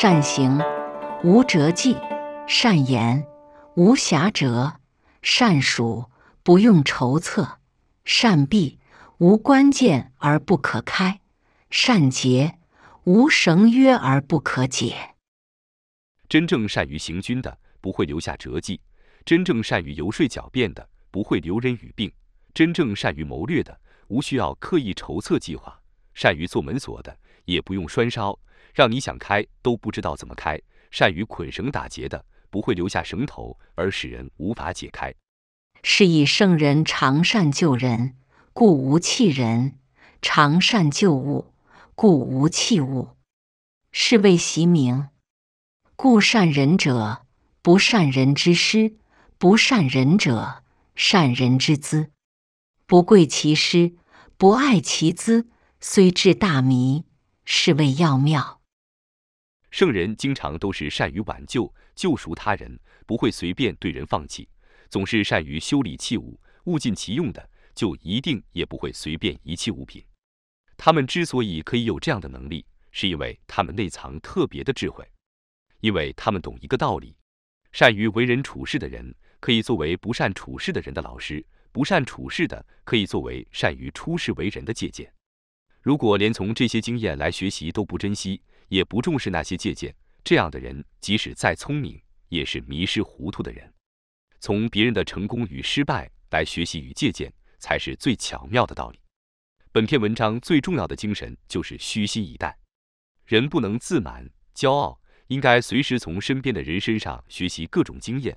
善行，无辙迹；善言，无瑕谪；善数，不用筹策；善闭，无关键而不可开；善结，无绳约而不可解。真正善于行军的，不会留下辙迹；真正善于游说狡辩的，不会留人语病；真正善于谋略的，无需要刻意筹策计划；善于做门锁的，也不用拴梢，让你想开都不知道怎么开；善于捆绳打结的，不会留下绳头而使人无法解开。是以圣人常善救人，故无弃人；常善救物，故无弃物。是谓习名。故善人者，不善人之师；不善人者，善人之资。不贵其师，不爱其资，虽智大迷，是谓要妙。圣人经常都是善于挽救、救赎他人，不会随便对人放弃，总是善于修理器物，物尽其用的，就一定也不会随便遗弃物品。他们之所以可以有这样的能力，是因为他们内藏特别的智慧。因为他们懂一个道理：善于为人处事的人，可以作为不善处事的人的老师；不善处事的，可以作为善于出世为人的借鉴。如果连从这些经验来学习都不珍惜，也不重视那些借鉴，这样的人即使再聪明，也是迷失糊涂的人。从别人的成功与失败来学习与借鉴，才是最巧妙的道理。本篇文章最重要的精神就是虚心以待，人不能自满、骄傲。应该随时从身边的人身上学习各种经验。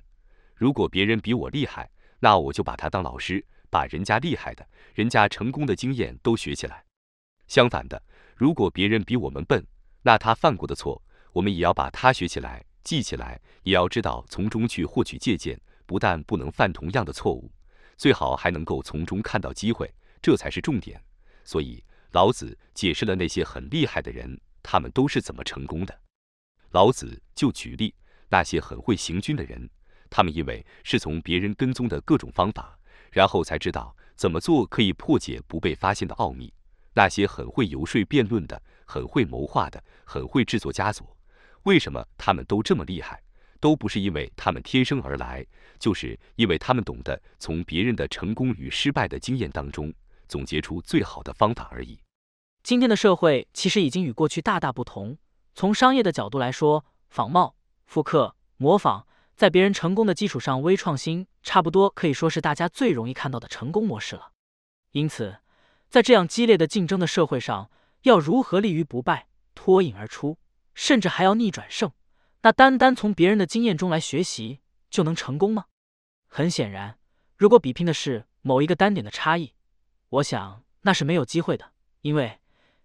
如果别人比我厉害，那我就把他当老师，把人家厉害的、人家成功的经验都学起来。相反的，如果别人比我们笨，那他犯过的错，我们也要把他学起来、记起来，也要知道从中去获取借鉴。不但不能犯同样的错误，最好还能够从中看到机会，这才是重点。所以，老子解释了那些很厉害的人，他们都是怎么成功的。老子就举例那些很会行军的人，他们因为是从别人跟踪的各种方法，然后才知道怎么做可以破解不被发现的奥秘。那些很会游说辩论的、很会谋划的、很会制作枷锁，为什么他们都这么厉害？都不是因为他们天生而来，就是因为他们懂得从别人的成功与失败的经验当中总结出最好的方法而已。今天的社会其实已经与过去大大不同。从商业的角度来说，仿冒、复刻、模仿，在别人成功的基础上微创新，差不多可以说是大家最容易看到的成功模式了。因此，在这样激烈的竞争的社会上，要如何立于不败、脱颖而出，甚至还要逆转胜，那单单从别人的经验中来学习就能成功吗？很显然，如果比拼的是某一个单点的差异，我想那是没有机会的，因为。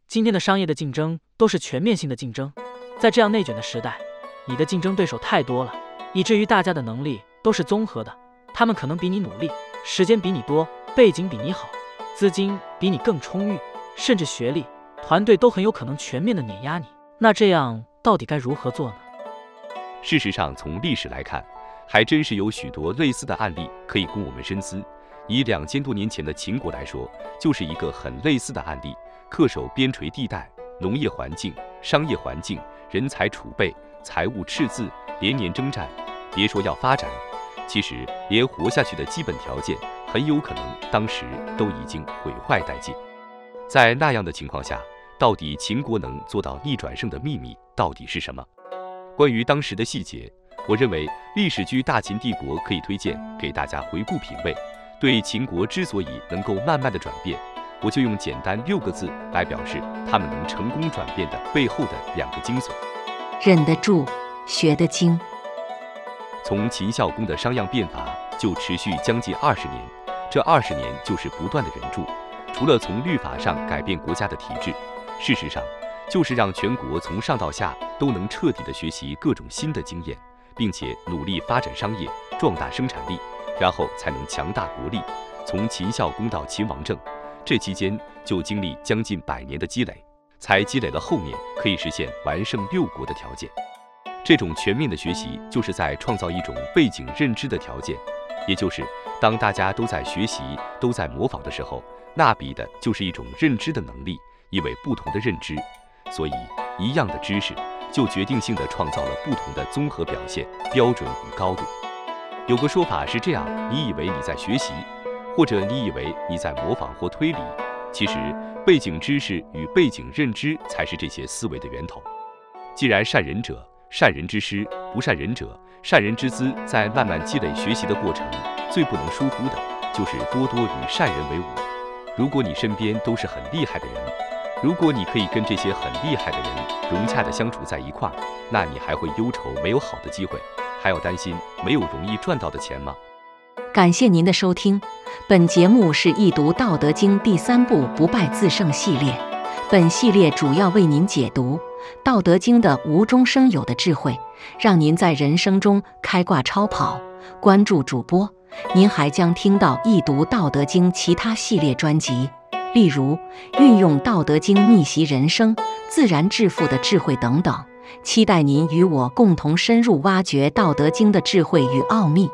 今天的商业的竞争都是全面性的竞争，在这样内卷的时代，你的竞争对手太多了，以至于大家的能力都是综合的，他们可能比你努力，时间比你多，背景比你好，资金比你更充裕，甚至学历、团队都很有可能全面的碾压你。那这样到底该如何做呢？事实上，从历史来看，还真是有许多类似的案例可以供我们深思。以两千多年前的秦国来说，就是一个很类似的案例。恪守边陲地带，农业环境、商业环境、人才储备、财务赤字，连年征战。别说要发展，其实连活下去的基本条件，很有可能当时都已经毁坏殆尽。在那样的情况下，到底秦国能做到逆转胜的秘密到底是什么？关于当时的细节，我认为历史剧《大秦帝国》可以推荐给大家回顾品味。对秦国之所以能够慢慢的转变。我就用简单六个字来表示他们能成功转变的背后的两个精髓：忍得住，学得精。从秦孝公的商鞅变法就持续将近二十年，这二十年就是不断的忍住，除了从律法上改变国家的体制，事实上就是让全国从上到下都能彻底的学习各种新的经验，并且努力发展商业，壮大生产力，然后才能强大国力。从秦孝公到秦王政。这期间就经历将近百年的积累，才积累了后面可以实现完胜六国的条件。这种全面的学习，就是在创造一种背景认知的条件，也就是当大家都在学习、都在模仿的时候，那比的就是一种认知的能力。因为不同的认知，所以一样的知识，就决定性地创造了不同的综合表现标准与高度。有个说法是这样：你以为你在学习，或者你以为你在模仿或推理，其实背景知识与背景认知才是这些思维的源头。既然善人者善人之师，不善人者善人之资，在慢慢积累学习的过程，最不能疏忽的就是多多与善人为伍。如果你身边都是很厉害的人，如果你可以跟这些很厉害的人融洽地相处在一块儿，那你还会忧愁没有好的机会，还要担心没有容易赚到的钱吗？感谢您的收听，本节目是易读《道德经》第三部“不败自胜”系列。本系列主要为您解读《道德经》的无中生有的智慧，让您在人生中开挂超跑。关注主播，您还将听到易读《道德经》其他系列专辑。例如，运用《道德经》逆袭人生、自然致富的智慧等等，期待您与我共同深入挖掘《道德经》的智慧与奥秘。